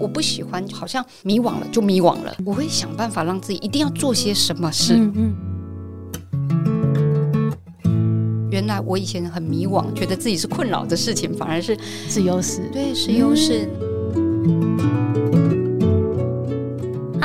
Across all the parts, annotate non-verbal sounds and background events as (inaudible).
我不喜欢，好像迷惘了就迷惘了，我会想办法让自己一定要做些什么事。嗯嗯，原来我以前很迷惘，觉得自己是困扰的事情，反而是是优势。对是优势。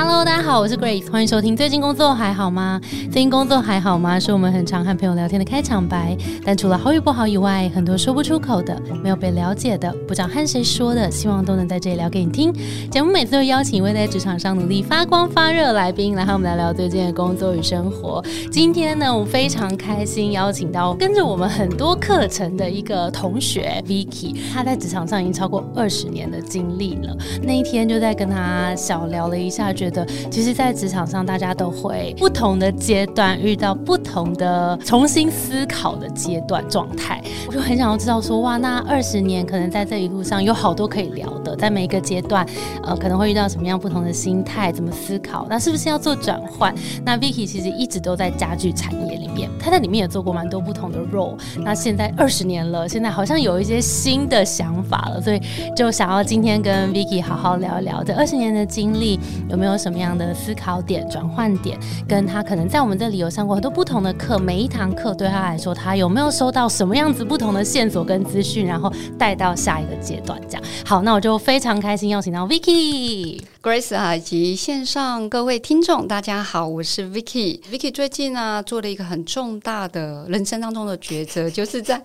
Hello，大家好，我是 Grace，欢迎收听。最近工作还好吗？最近工作还好吗？是我们很常和朋友聊天的开场白。但除了好与不好以外，很多说不出口的、没有被了解的、不知道和谁说的，希望都能在这里聊给你听。节目每次都邀请一位在职场上努力发光发热的来宾，来和我们聊聊最近的工作与生活。今天呢，我非常开心邀请到跟着我们很多课程的一个同学 Vicky，他在职场上已经超过二十年的经历了。那一天就在跟他小聊了一下，觉其实，在职场上大家都会不同的阶段遇到不同的重新思考的阶段状态，我就很想要知道说，哇，那二十年可能在这一路上有好多可以聊的，在每一个阶段，呃，可能会遇到什么样不同的心态，怎么思考，那是不是要做转换？那 Vicky 其实一直都在家具产业里面，他在里面也做过蛮多不同的 role。那现在二十年了，现在好像有一些新的想法了，所以就想要今天跟 Vicky 好好聊一聊这二十年的经历，有没有什么样的思考点、转换点，跟他可能在我们这里有上过很多不同的课，每一堂课对他来说，他有没有收到什么样子不同的线索跟资讯，然后带到下一个阶段，这样。好，那我就非常开心邀请到 Vicky。Grace 啊，以及线上各位听众，大家好，我是 Vicky。Vicky 最近呢、做了一个很重大的人生当中的抉择，就是在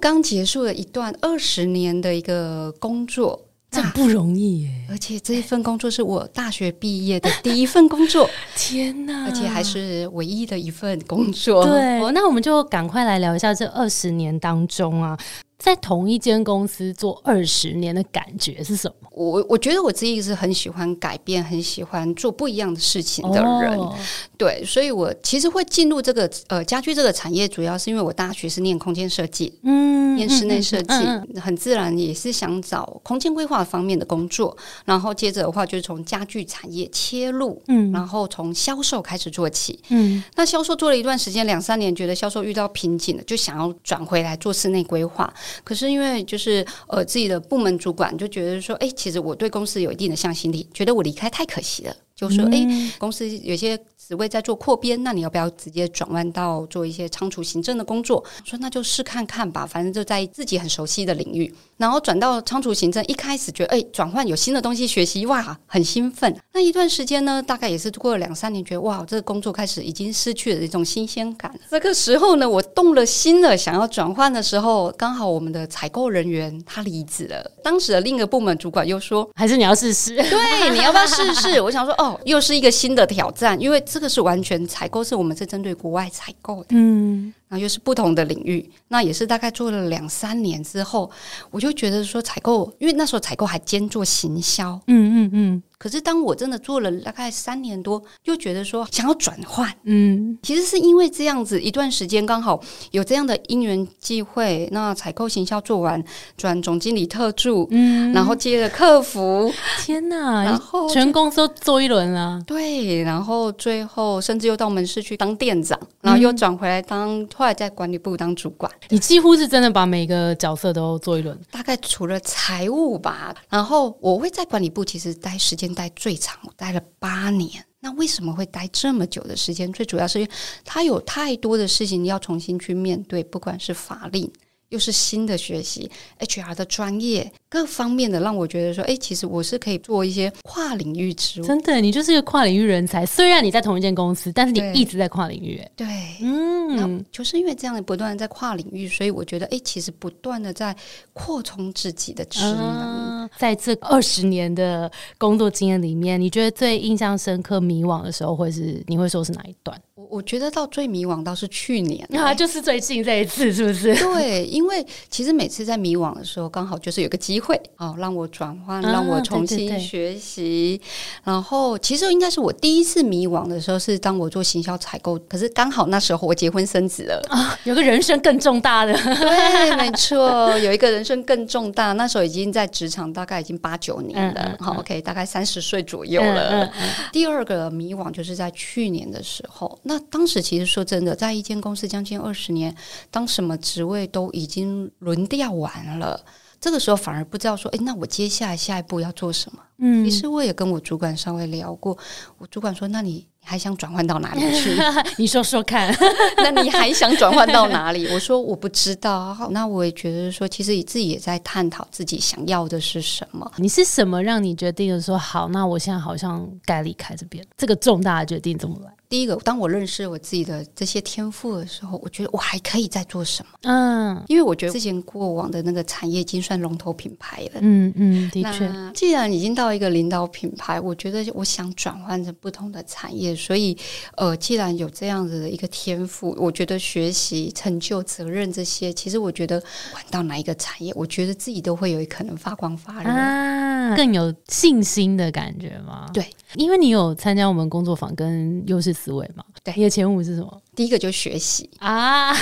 刚结束了一段二十年的一个工作。这很不容易耶！而且这一份工作是我大学毕业的第一份工作，(laughs) 天哪！而且还是唯一的一份工作。对，(laughs) 哦那我们就赶快来聊一下这二十年当中啊，在同一间公司做二十年的感觉是什么？我我觉得我自己是很喜欢改变，很喜欢做不一样的事情的人。哦对，所以我其实会进入这个呃家居这个产业，主要是因为我大学是念空间设计，嗯念室内设计，嗯嗯很自然也是想找空间规划方面的工作。然后接着的话，就是从家具产业切入，嗯然后从销售开始做起。嗯那销售做了一段时间，两三年，觉得销售遇到瓶颈了，就想要转回来做室内规划。可是因为就是呃自己的部门主管就觉得说，哎、其实我对公司有一定的向心力，觉得我离开太可惜了，就说，哎、嗯公司有些职位在做扩编，那你要不要直接转弯到做一些仓储行政的工作？我说那就试看看吧，反正就在自己很熟悉的领域，然后转到仓储行政，一开始觉得哎转换有新的东西学习，哇，很兴奋。那一段时间呢，大概也是过了两三年，觉得哇，这个工作开始已经失去了一种新鲜感。这个时候呢，我动了心了，想要转换的时候，刚好我们的采购人员他离职了，当时的另一个部门主管又说。还是你要试试？对，你要不要试试？我想说，哦，又是一个新的挑战，因为这个是完全采购，是我们是针对国外采购的，嗯。又是不同的领域，那也是大概做了两三年之后，我就觉得说采购，因为那时候采购还兼做行销，嗯嗯嗯。可是当我真的做了大概三年多，又觉得说想要转换，嗯。其实是因为这样子一段时间刚好有这样的因缘际会，那采购行销做完，转总经理特助，嗯。然后接了客服，天哪！然后全公司都做一轮了。对，然后最后甚至又到门市去当店长，然后又转回来当，后来在管理部当主管。你几乎是真的把每个角色都做一轮。大概除了财务吧，然后我会在管理部其实待时间待最长，我待了八年。那为什么会待这么久的时间？最主要是因为他有太多的事情要重新去面对，不管是法令，又是新的学习，HR 的专业各方面的，让我觉得说，哎，其实我是可以做一些跨领域职务。真的，你就是一个跨领域人才。虽然你在同一间公司，但是你一直在跨领域。哎对，嗯，就是因为这样的不断的在跨领域，所以我觉得，哎，其实不断的在扩充自己的职能。啊，在这二十年的工作经验里面，你觉得最印象深刻、迷惘的时候，会是你会说是哪一段？我我觉得到最迷惘倒是去年、啊，就是最近这一次，是不是？对，因为其实每次在迷惘的时候，刚好就是有个机会哦，让我转换，啊让我重对对对新学习。然后，其实应该是我第一次迷惘的时候，是当我做行销采购，可是刚好那时候我结婚生子了。啊，有个人生更重大的，对，没错，有一个人生更重大，那时候已经在职场大概已经八九年嗯了，嗯好、o k 大概三十岁左右嗯了。第二个迷惘就是在去年的时候，那当时其实说真的，在一间公司将近二十年，当什么职位都已经轮调完了。这个时候反而不知道说，哎，那我接下来下一步要做什么？嗯其实我也跟我主管稍微聊过，我主管说，那你你还想转换到哪里去？(laughs) 你说说看，(laughs) 那你还想转换到哪里？我说我不知道。好那我也觉得说，其实自己也在探讨自己想要的是什么。你是什么让你决定说好？那我现在好像该离开这边，这个重大的决定怎么来？第一个，当我认识我自己的这些天赋的时候，我觉得我还可以再做什么？嗯因为我觉得之前过往的那个产业已经算龙头品牌了。嗯嗯，的确，既然已经到一个领导品牌，我觉得我想转换成不同的产业，所以呃，既然有这样子的一个天赋，我觉得学习、成就、责任这些，其实我觉得管到哪一个产业，我觉得自己都会有可能发光发热。啊，更有信心的感觉吗？对，因为你有参加我们工作坊跟优势思维嘛。对你的前五是什么第一个就学习，啊？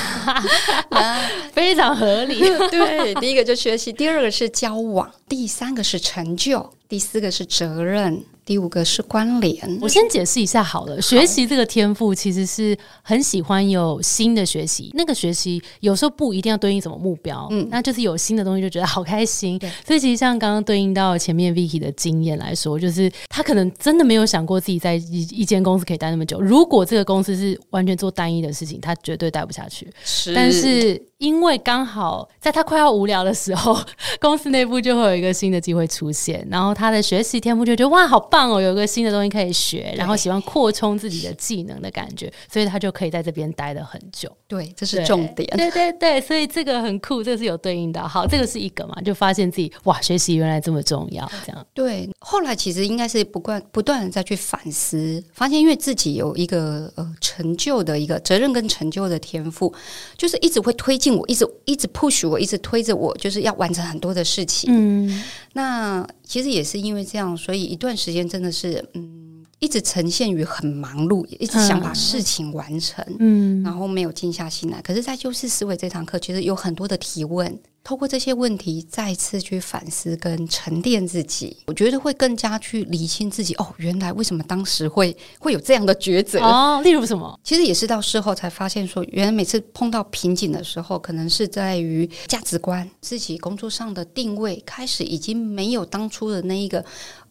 (laughs) (laughs) 非常合理。(laughs) 对，第一个就学习，第二个是交往，第三个是成就，第四个是责任，第五个是关联。我先解释一下好了，学习这个天赋其实是很喜欢有新的学习，那个学习有时候不一定要对应什么目标，嗯，那就是有新的东西就觉得好开心。所以其实像刚刚对应到前面 Vicky 的经验来说，就是他可能真的没有想过自己在一一间公司可以待那么久。如果这个公司是完全做单一的事情，他绝对待不下去。是但是因为刚好在他快要无聊的时候，(laughs) 公司内部就会有一个新的机会出现，然后他的学习天赋就觉得哇好棒哦，有一个新的东西可以学，然后喜欢扩充自己的技能的感觉，所以他就可以在这边待了很久。对，这是重点。对对对，所以这个很酷，这个是有对应的。好，这个是一个嘛，就发现自己哇，学习原来这么重要，这样。对，后来其实应该是不断不断的再去反思，发现因为自己有一个呃成就的一个责任跟成就的天赋，就是一直会推进我，一直一直 push 我，一直推着我，就是要完成很多的事情。嗯那其实也是因为这样，所以一段时间真的是嗯。一直呈现于很忙碌，一直想把事情完成，嗯然后没有静下心来。可是，在优势思维这堂课，其实有很多的提问，透过这些问题，再次去反思跟沉淀自己，我觉得会更加去理清自己。哦，原来为什么当时会会有这样的抉择？哦，例如什么？其实也是到事后才发现说原来每次碰到瓶颈的时候，可能是在于价值观、自己工作上的定位，开始已经没有当初的那一个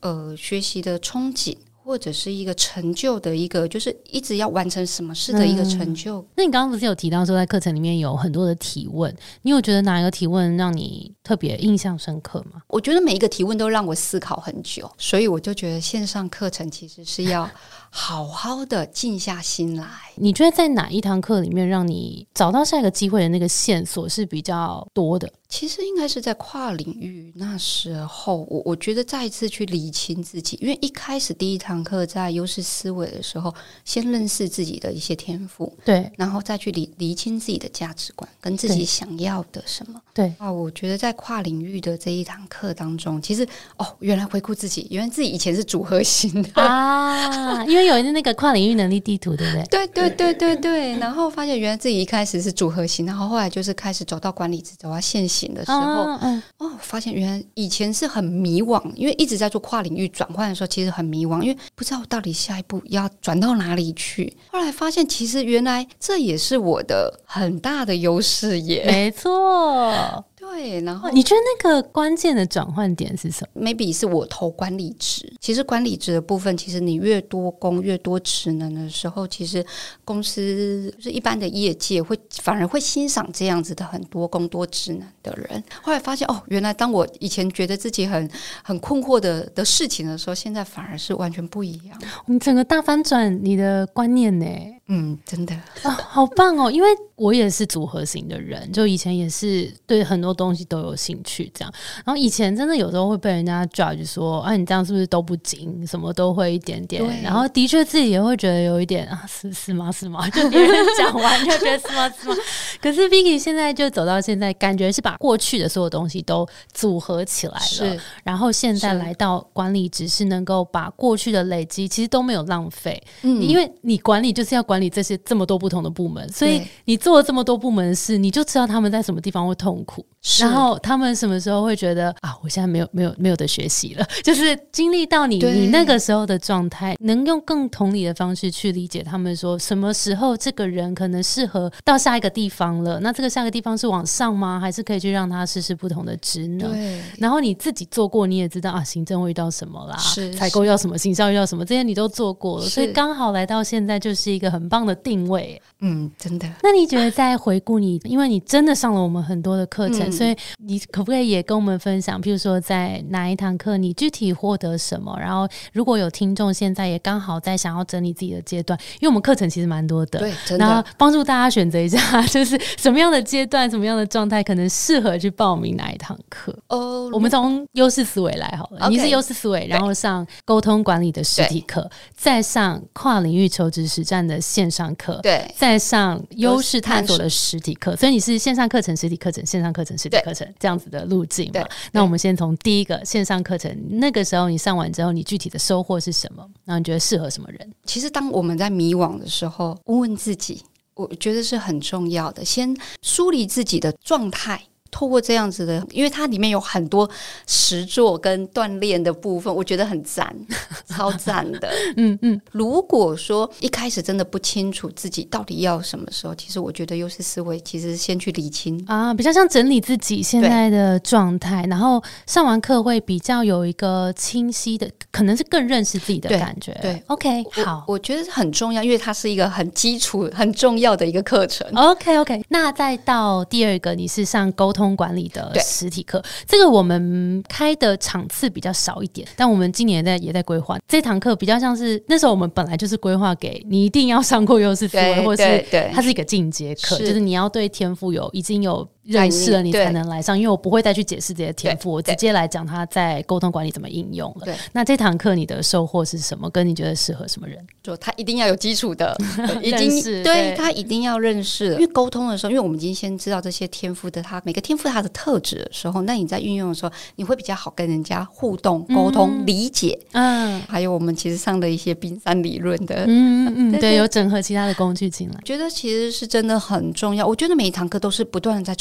呃学习的憧憬。或者是一个成就的一个，就是一直要完成什么事的一个成就，那你刚刚不是有提到说在课程里面有很多的提问，你有觉得哪一个提问让你特别印象深刻吗？我觉得每一个提问都让我思考很久，所以我就觉得线上课程其实是要好好的静下心来。你觉得在哪一堂课里面让你找到下一个机会的那个线索是比较多的？其实应该是在跨领域那时候，我我觉得再一次去理清自己，因为一开始第一堂课在优势思维的时候，先认识自己的一些天赋，对然后再去理理清自己的价值观跟自己想要的什么。对，啊，我觉得在跨领域的这一堂课当中，其实哦，原来回顾自己，原来自己以前是组合型的。啊，因为有那个跨领域能力地图，对不对？对对对对对，然后发现原来自己一开始是组合型，然后后来就是开始走到管理职、走到线型的时候，啊嗯，哦，发现原来以前是很迷惘，因为一直在做跨领域转换的时候，其实很迷惘，因为不知道到底下一步要转到哪里去。后来发现，其实原来这也是我的很大的优势耶。没错。对，然后哦你觉得那个关键的转换点是什么？maybe 是我投管理职，其实管理职的部分，其实你越多工越多职能的时候，其实公司就是一般的业界会反而会欣赏这样子的很多工多职能的人。后来发现哦，原来当我以前觉得自己很很困惑的的事情的时候，现在反而是完全不一样。你整个大翻转你的观念呢？嗯，真的，啊，好棒哦！因为我也是组合型的人，就以前也是对很多东西都有兴趣，这样。然后以前真的有时候会被人家 judge 说，啊，你这样是不是都不精，什么都会一点点。然后的确自己也会觉得有一点啊，是是吗？是吗？(laughs) 就别人讲完就觉得是吗？是吗？可是 Vicky 现在就走到现在，感觉是把过去的所有东西都组合起来了。是然后现在来到管理，只是能够把过去的累积，其实都没有浪费。嗯因为你管理就是要管理这些这么多不同的部门，所以你做了这么多部门的事，你就知道他们在什么地方会痛苦，然后他们什么时候会觉得啊，我现在没有没有没有的学习了，(laughs) 就是经历到到你你那个时候的状态，能用更同理的方式去理解他们说什么时候这个人可能适合到下一个地方了。那这个下一个地方是往上吗？还是可以去让他试试不同的职能？然后你自己做过，你也知道啊，行政会遇到什么啦，是采购要什么，行销遇到什么，这些你都做过了，所以刚好来到现在就是一个很棒的定位。嗯，真的。那你觉得在回顾你，(laughs) 因为你真的上了我们很多的课程，嗯所以你可不可以也跟我们分享，譬如说在哪一堂课你具体获得什么？然后如果有听众现在也刚好在想要整理自己的阶段，因为我们课程其实蛮多的，对，真然后的。帮助大家选择一下，就是什么样的阶段、什么样的状态，可能适合去报名哪一堂课。哦，我们从优势思维来好了你是优势思维，然后上沟通管理的实体课，再上跨领域求职实战的线上课，对再上优势探索的实体课，所以你是线上课程、实体课程、线上课程、实体课程这样子的路径嘛？那我们先从第一个线上课程，那个时候你上完之后，你具体的收获是什么？然后你觉得适合什么人？其实当我们在迷惘的时候，问问自己，我觉得是很重要的。先梳理自己的状态，透过这样子的，因为它里面有很多实作跟锻炼的部分，我觉得很赞，(laughs) 超赞的。(laughs) 嗯嗯，如果说一开始真的不清楚自己到底要什么时候，其实我觉得优势思维其实先去理清。啊，比较像整理自己现在的状态，然后上完课会比较有一个清晰的，可能是更认识自己的感觉。对，OK，我好。我觉得很重要，因为它是一个很基础、很重要的一个课程。OK OK，那再到第二个，你是上沟通管理的实体课，这个我们开的场次比较少一点，但我们今年也在也在规划。这堂课，比较像是那时候我们本来就是规划给你一定要上过优势思维，对或是它是一个进阶课，就是你要对天赋有已经有认识了，你才能来上，因为我不会再去解释这些天赋，我直接来讲他在沟通管理怎么应用了对。那这堂课你的收获是什么？跟你觉得适合什么人？就他一定要有基础的，(laughs) 已认经对对他一定要认识。因为沟通的时候，因为我们已经先知道这些天赋的他每个天赋他的特质的时候，那你在运用的时候，你会比较好跟人家互动、沟通、理解。嗯还有我们其实上的一些冰山理论的，嗯嗯，对，对对有整合其他的工具进来。觉得其实是真的很重要。我觉得每一堂课都是不断的在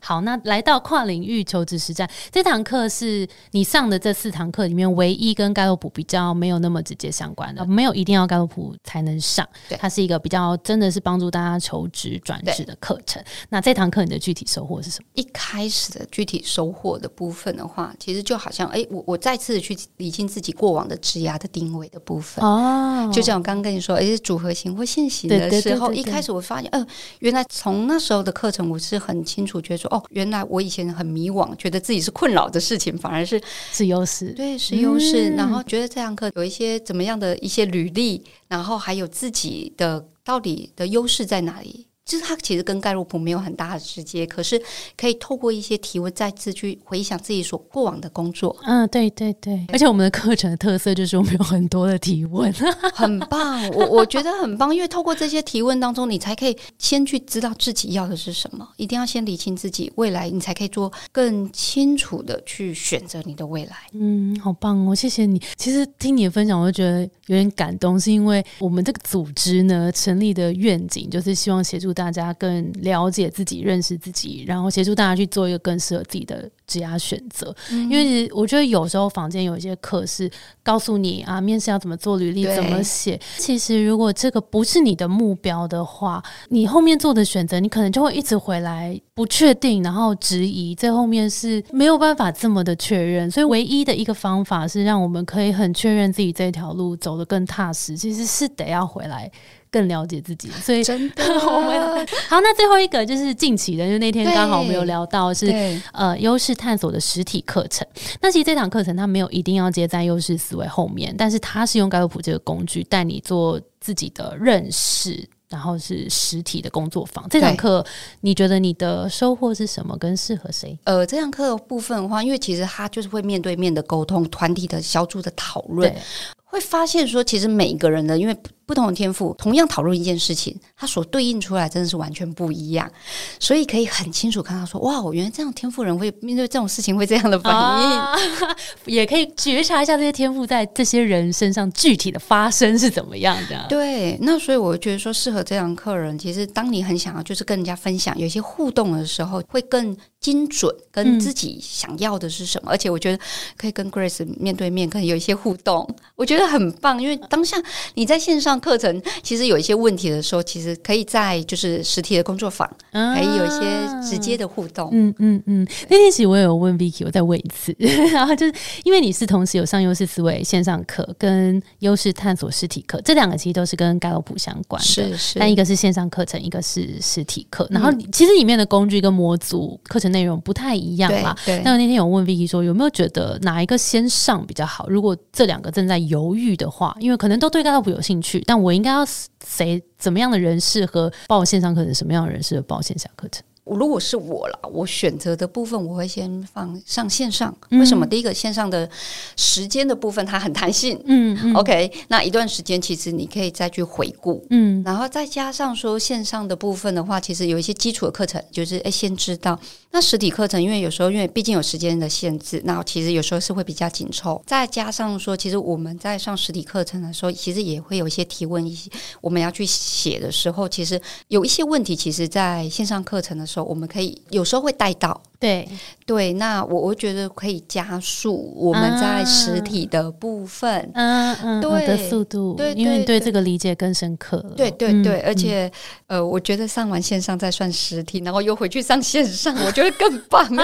好，那来到跨领域求职实战这堂课是你上的这四堂课里面唯一跟盖洛普比较没有那么直接相关的，没有一定要盖洛普才能上对，它是一个比较真的是帮助大家求职转职的课程。那这堂课你的具体收获是什么？一开始的具体收获的部分的话，其实就好像，哎，我我再次去理清自己过往的职涯的定位的部分。哦就像我刚刚跟你说，而且组合型或线型对对的时候，一开始我发现，呃，原来从那时候的课程，我是很清楚觉得说，哦，原来我以前很迷惘，觉得自己是困扰的事情，反而是是优势，对是优势。嗯然后觉得这堂课有一些怎么样的一些履历，然后还有自己的到底的优势在哪里。就是它其实跟盖洛普没有很大的直接，可是可以透过一些提问，再次去回想自己所过往的工作，嗯，对对对，而且我们的课程的特色就是我们有很多的提问，(laughs) 很棒，我我觉得很棒，因为透过这些提问当中，你才可以先去知道自己要的是什么，一定要先理清自己未来，你才可以做更清楚的去选择你的未来。嗯，好棒哦，谢谢你。其实听你的分享，我就觉得有点感动，是因为我们这个组织呢成立的愿景就是希望协助大家更了解自己、认识自己，然后协助大家去做一个更适合自己的职业选择。因为我觉得有时候房间有一些课是告诉你啊，面试要怎么做履历，怎么写。其实如果这个不是你的目标的话，你后面做的选择，你可能就会一直回来不确定，然后质疑，最后面是没有办法这么的确认。所以唯一的一个方法是让我们可以很确认自己这条路走得更踏实，其实是得要回来更了解自己。所以真的，(laughs) 我们好，那最后一个就是近期的，就那天刚好我们有聊到是呃优势探索的实体课程。那其实这堂课程它没有一定要接在优势思维后面，但是它是用盖洛普这个工具带你做自己的认识。然后是实体的工作坊，这堂课你觉得你的收获是什么？跟适合谁？呃，这堂课的部分的话，因为其实它就是会面对面的沟通、团体的小组的讨论对，，会发现说，其实每一个人的因为不不同的天赋，同样讨论一件事情，它所对应出来真的是完全不一样，所以可以很清楚看到说，哇，我原来这样天赋人会面对这种事情会这样的反应。啊 (laughs) 也可以觉察一下这些天赋在这些人身上具体的发生是怎么样的。对，那所以我觉得说，适合这样客人，其实当你很想要就是跟人家分享，有一些互动的时候，会更精准，跟自己想要的是什么。而且我觉得可以跟 Grace 面对面，可以有一些互动，我觉得很棒。因为当下你在线上课程，其实有一些问题的时候，其实可以在就是实体的工作坊，可以有一些直接的互动。嗯嗯嗯。那天其实我有问 Vicky，我再问一次，(laughs) 然后就是因为你是同时有上优势思维线上课跟优势探索实体课，这两个其实都是跟盖洛普相关的，是是。但一个是线上课程，一个是实体课，然后其实里面的工具跟模组课程内容不太一样嘛。对。那那天有问 Vicky 说，有没有觉得哪一个先上比较好？如果这两个正在犹豫的话，因为可能都对盖洛普有兴趣，但我应该要谁怎么样的人适合报线上课程，什么样的人适合报线下课程？如果是我了，我选择的部分我会先放上线上。为什么？第一个线上的时间的部分它很弹性，嗯，OK。那一段时间其实你可以再去回顾，嗯，然后再加上说线上的部分的话，其实有一些基础的课程，就是哎先知道。那实体课程因为有时候因为毕竟有时间的限制，那其实有时候是会比较紧凑。再加上说，其实我们在上实体课程的时候，其实也会有一些提问，一些我们要去写的时候，其实有一些问题，其实在线上课程的时候。我们可以有时候会带到，对对，那我我觉得可以加速我们在实体的部分，嗯嗯，对的速度，对，因为对这个理解更深刻，对对对，而且呃，我觉得上完线上再算实体，然后又回去上线上，我觉得更棒。(laughs)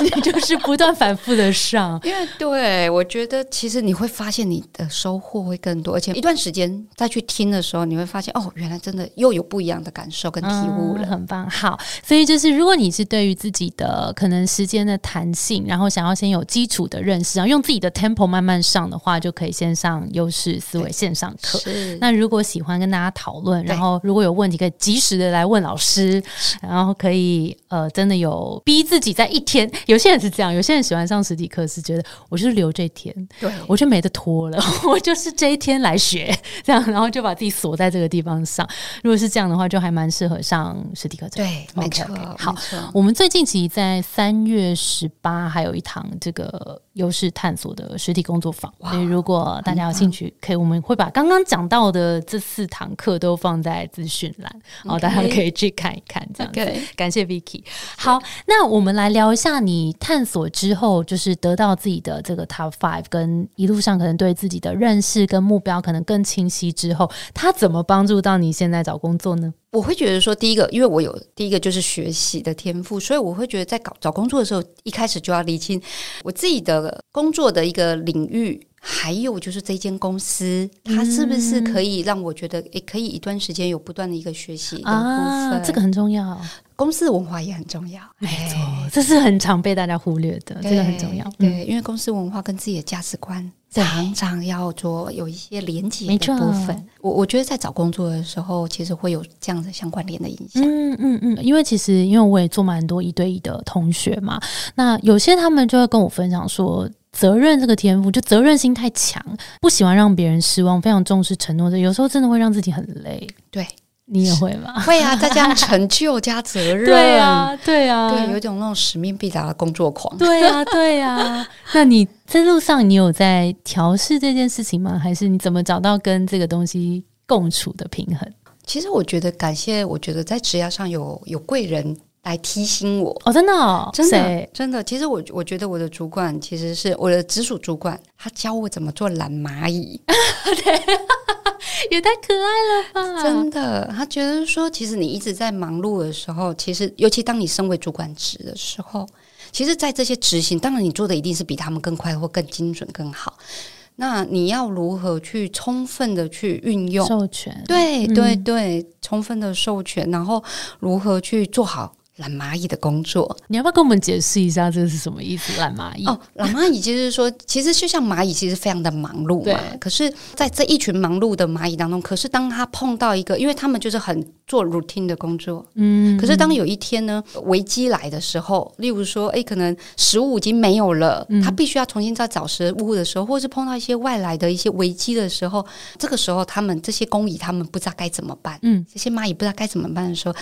你就是不断反复的上，因为对我觉得其实你会发现你的收获会更多，而且一段时间再去听的时候，你会发现哦，原来真的又有不一样的感受跟体悟了，很棒。好，所以就是如果你是对于自己的可能时间的弹性，然后想要先有基础的认识，然后用自己的 tempo 慢慢上的话，就可以先上优势思维线上课。那如果喜欢跟大家讨论，然后如果有问题可以及时的来问老师，然后可以呃真的有逼自己在一天。有些人是这样，有些人喜欢上实体课，是觉得我就是留这一天，对我就没得拖了，(laughs) 我就是这一天来学，这样，然后就把自己锁在这个地方上。如果是这样的话，就还蛮适合上实体课程。对，没错。好，我们最近其实，在三月十八还有一堂这个优势探索的实体工作坊，所以如果大家有兴趣，可以我们会把刚刚讲到的这四堂课都放在资讯栏，然后大家可以去看一看。这样子，感谢 Vicky。好，那我们来聊一下你。你探索之后，就是得到自己的这个 top five，跟一路上可能对自己的认识跟目标可能更清晰之后，他怎么帮助到你现在找工作呢？我会觉得说，第一个，因为我有第一个就是学习的天赋，所以我会觉得在搞找工作的时候，一开始就要理清我自己的工作的一个领域，还有就是这间公司它是不是可以让我觉得，也可以一段时间有不断的一个学习的部分，这个很重要。公司文化也很重要，没错，这是很常被大家忽略的，这个很重要。对，因为公司文化跟自己的价值观常常要做有一些连接的部分。我我觉得在找工作的时候，其实会有这样的相关联的影响。嗯嗯嗯，因为其实因为我也做蛮多一对一的同学嘛，那有些他们就会跟我分享说，责任这个天赋就责任心太强，不喜欢让别人失望，非常重视承诺的，有时候真的会让自己很累。对。你也会吗？(laughs) 会啊，再加上成就加责任，(laughs) 对啊，对啊，对，有一种那种使命必达的工作狂，对啊，对啊。(laughs) 那你在路上，你有在调试这件事情吗？还是你怎么找到跟这个东西共处的平衡？其实我觉得，感谢，我觉得在职涯上有有贵人来提醒我哦，真的，真的，真的。其实我我觉得我的主管其实是我的直属主管，他教我怎么做懒蚂蚁。对。(laughs) 也太可爱了吧！真的，他觉得说，其实你一直在忙碌的时候，其实尤其当你身为主管职的时候，其实，在这些执行，当然你做的一定是比他们更快或更精准更好。那你要如何去充分的去运用授权？对对对，充分的授权，然后如何去做好？懒蚂蚁的工作，你要不要跟我们解释一下这是什么意思？懒蚂蚁哦，懒蚂蚁就是说，其实就像蚂蚁，其实非常的忙碌嘛。可是，在这一群忙碌的蚂蚁当中，可是当他碰到一个，因为他们就是很做 routine 的工作，嗯。可是当有一天呢，危机来的时候，例如说，哎，可能食物已经没有了，他必须要重新再找食物的时候，或是碰到一些外来的一些危机的时候，这个时候他们这些工蚁他们不知道该怎么办，嗯，这些蚂蚁不知道该怎么办的时候。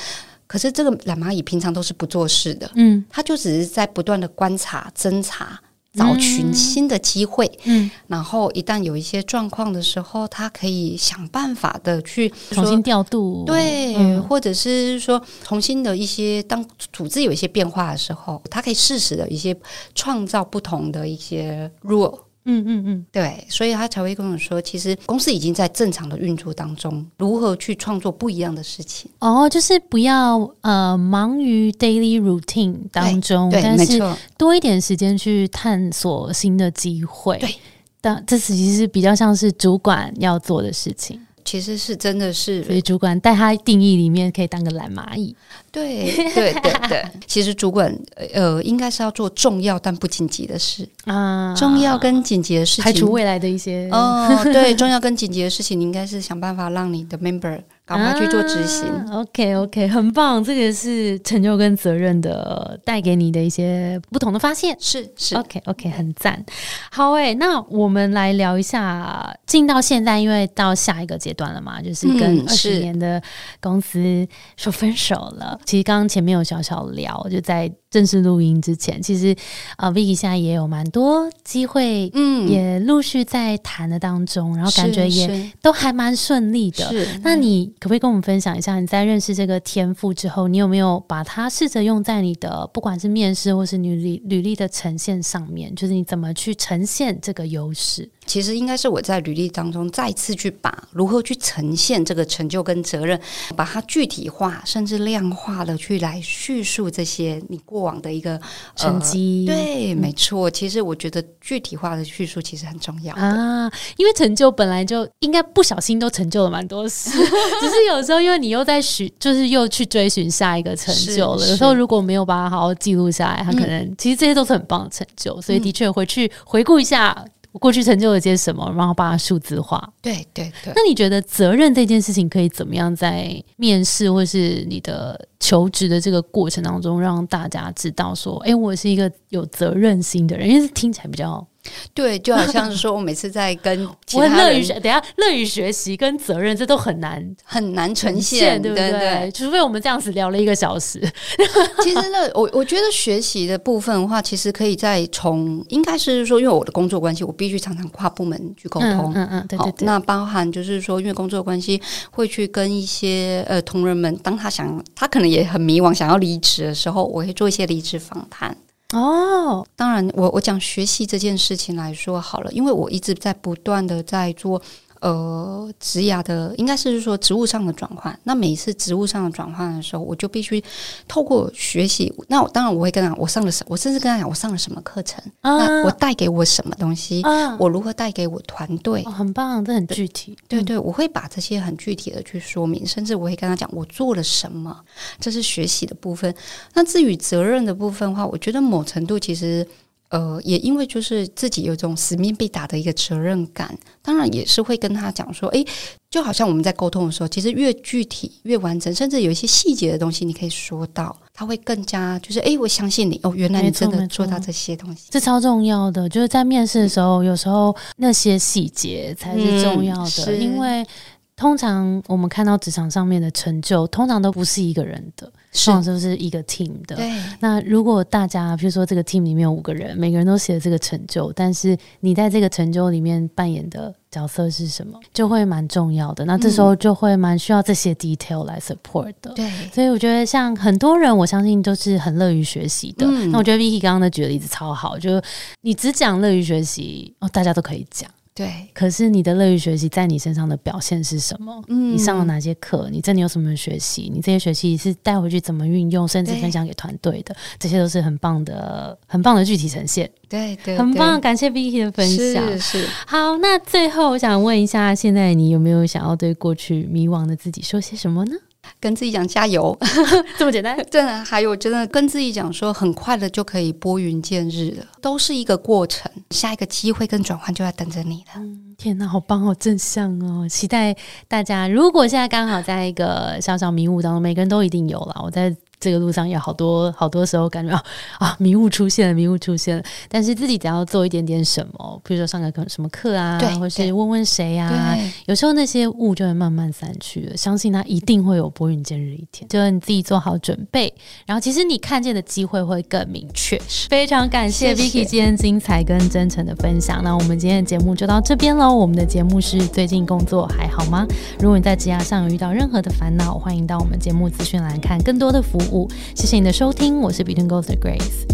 可是这个懒蚂蚁平常都是不做事的，嗯，它就只是在不断的观察、侦查，找寻新的机会。嗯，然后一旦有一些状况的时候，它可以想办法的去重新调度，对，嗯或者是说重新的一些当组织有一些变化的时候，它可以适时的一些创造不同的一些 rule。嗯嗯嗯，对，所以他才会跟我说，其实公司已经在正常的运作当中，如何去创作不一样的事情。哦，就是不要呃忙于 daily routine 当中，对，但是，多一点时间去探索新的机会。对，但这其实是比较像是主管要做的事情，其实是真的是所以主管在他定义里面可以当个懒蚂蚁。对对对对，(laughs) 其实主管呃应该是要做重要但不紧急的事，啊，重要跟紧急的事情排除未来的一些哦，对，重要跟紧急的事情，你应该是想办法让你的 member 赶快去做执行。啊 OK OK，很棒，这个是成就跟责任的带给你的一些不同的发现。是是 OK OK，很赞。好诶、那我们来聊一下，进到现在，因为到下一个阶段了嘛，就是跟二十年的公司说分手了。其实刚刚前面有小小聊，就在正式录音之前，其实呃，Vicky 现在也有蛮多机会，嗯，也陆续在谈的当中，然后感觉也都还蛮顺利的。是那你可不可以跟我们分享一下，你在认识这个天赋之后，你有没有把它试着用在你的不管是面试或是履历履历的呈现上面？就是你怎么去呈现这个优势？其实应该是我在履历当中再次去把如何去呈现这个成就跟责任，把它具体化甚至量化的去来叙述这些你过往的一个成绩、呃对，没错。其实我觉得具体化的叙述其实很重要的。啊，因为成就本来就应该不小心都成就了蛮多事，只是有时候因为你又在寻，就是又去追寻下一个成就了。有时候如果没有把它好好记录下来，它可能、其实这些都是很棒的成就，所以的确回去回顾一下我过去成就了些什么，然后把它数字化。对对对。那你觉得责任这件事情可以怎么样在面试或是你的求职的这个过程当中，让大家知道说，哎、我是一个有责任心的人？因为听起来比较，(laughs) 对，就好像是说我每次在跟 (laughs) 其他人乐于学，等下乐于学习跟责任，这都很难很难呈呈现，对不对对？除非我们这样子聊了一个小时，(laughs) 其实呢，我我觉得学习的部分的话，其实可以再从，应该是说，因为我的工作关系，我必须常常跨部门去沟通。嗯嗯嗯，对对，对，那包含就是说，因为工作关系，会去跟一些呃同仁们，当他想，他可能也很迷惘，想要离职的时候，我会做一些离职访谈。哦，当然，我我讲学习这件事情来说好了，因为我一直在不断的在做呃职涯的，应该是说职务上的转换。那每一次职务上的转换的时候，我就必须透过学习。那我当然我会跟他，我上了什，我甚至跟他讲我上了什么课程，那我带给我什么东西，啊，我如何带给我团队。哦很棒，这很具体，对对，我会把这些很具体的去说明，甚至我会跟他讲我做了什么，这是学习的部分。那至于责任的部分的话，我觉得某程度其实。呃，也因为就是自己有一种使命必达的一个责任感，当然也是会跟他讲说，哎，就好像我们在沟通的时候，其实越具体越完整，甚至有一些细节的东西，你可以说到，他会更加就是，哎，我相信你哦，原来你真的做到这些东西，这超重要的，就是在面试的时候，有时候那些细节才是重要的，嗯因为通常我们看到职场上面的成就，通常都不是一个人的，是通常都是一个 team 的。对，那如果大家，比如说这个 team 里面有五个人，每个人都写了这个成就，但是你在这个成就里面扮演的角色是什么，就会蛮重要的。那这时候就会蛮需要这些 detail 来 support 的。对，所以我觉得，像很多人，我相信都是很乐于学习的。嗯那我觉得 Vicky 刚刚的举的例子超好，就你只讲乐于学习，哦，大家都可以讲。对，可是你的乐于学习在你身上的表现是什么？嗯你上了哪些课？你真的有什么学习？你这些学习是带回去怎么运用，甚至分享给团队的？这些都是很棒的、很棒的具体呈现，对对，很棒。感谢 Vicky 的分享。是是。好，那最后我想问一下，现在你有没有想要对过去迷惘的自己说些什么呢？跟自己讲加油，(laughs) 这么简单？(laughs) 真的，还有真的跟自己讲说，很快的就可以拨云见日了，都是一个过程，下一个机会跟转换就在等着你了。天哪，好棒，好正向哦！期待大家，如果现在刚好在一个小小迷雾当中，每个人都一定有了。我在这个路上有好多好多时候感觉啊啊迷雾出现了，迷雾出现了。但是自己只要做一点点什么，比如说上个课什么课啊，对或是问问谁啊、有时候那些雾就会慢慢散去了。相信它一定会有拨云见日一天，就是你自己做好准备，然后其实你看见的机会会更明确。非常感谢谢 Vicky 今天精彩跟真诚的分享。那我们今天的节目就到这边喽。我们的节目是最近工作还好吗？如果你在职涯上有遇到任何的烦恼，欢迎到我们节目资讯栏看更多的服务。谢谢你的收听，我是 Between Ghost Grace。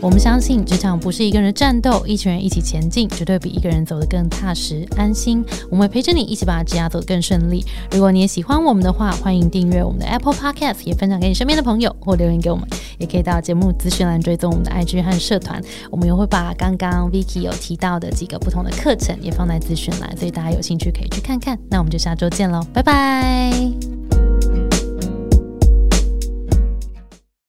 我们相信职场不是一个人战斗，一群人一起前进，绝对比一个人走得更踏实安心。我们会陪着你一起把职涯走得更顺利。如果你也喜欢我们的话，欢迎订阅我们的 Apple Podcast，也分享给你身边的朋友，或留言给我们。也可以到节目资讯栏追踪我们的 IG 和社团。我们也会把刚刚 Vicky 有提到的几个不同的课程也放在资讯栏，所以大家有兴趣可以去看看。那我们就下周见喽，拜拜。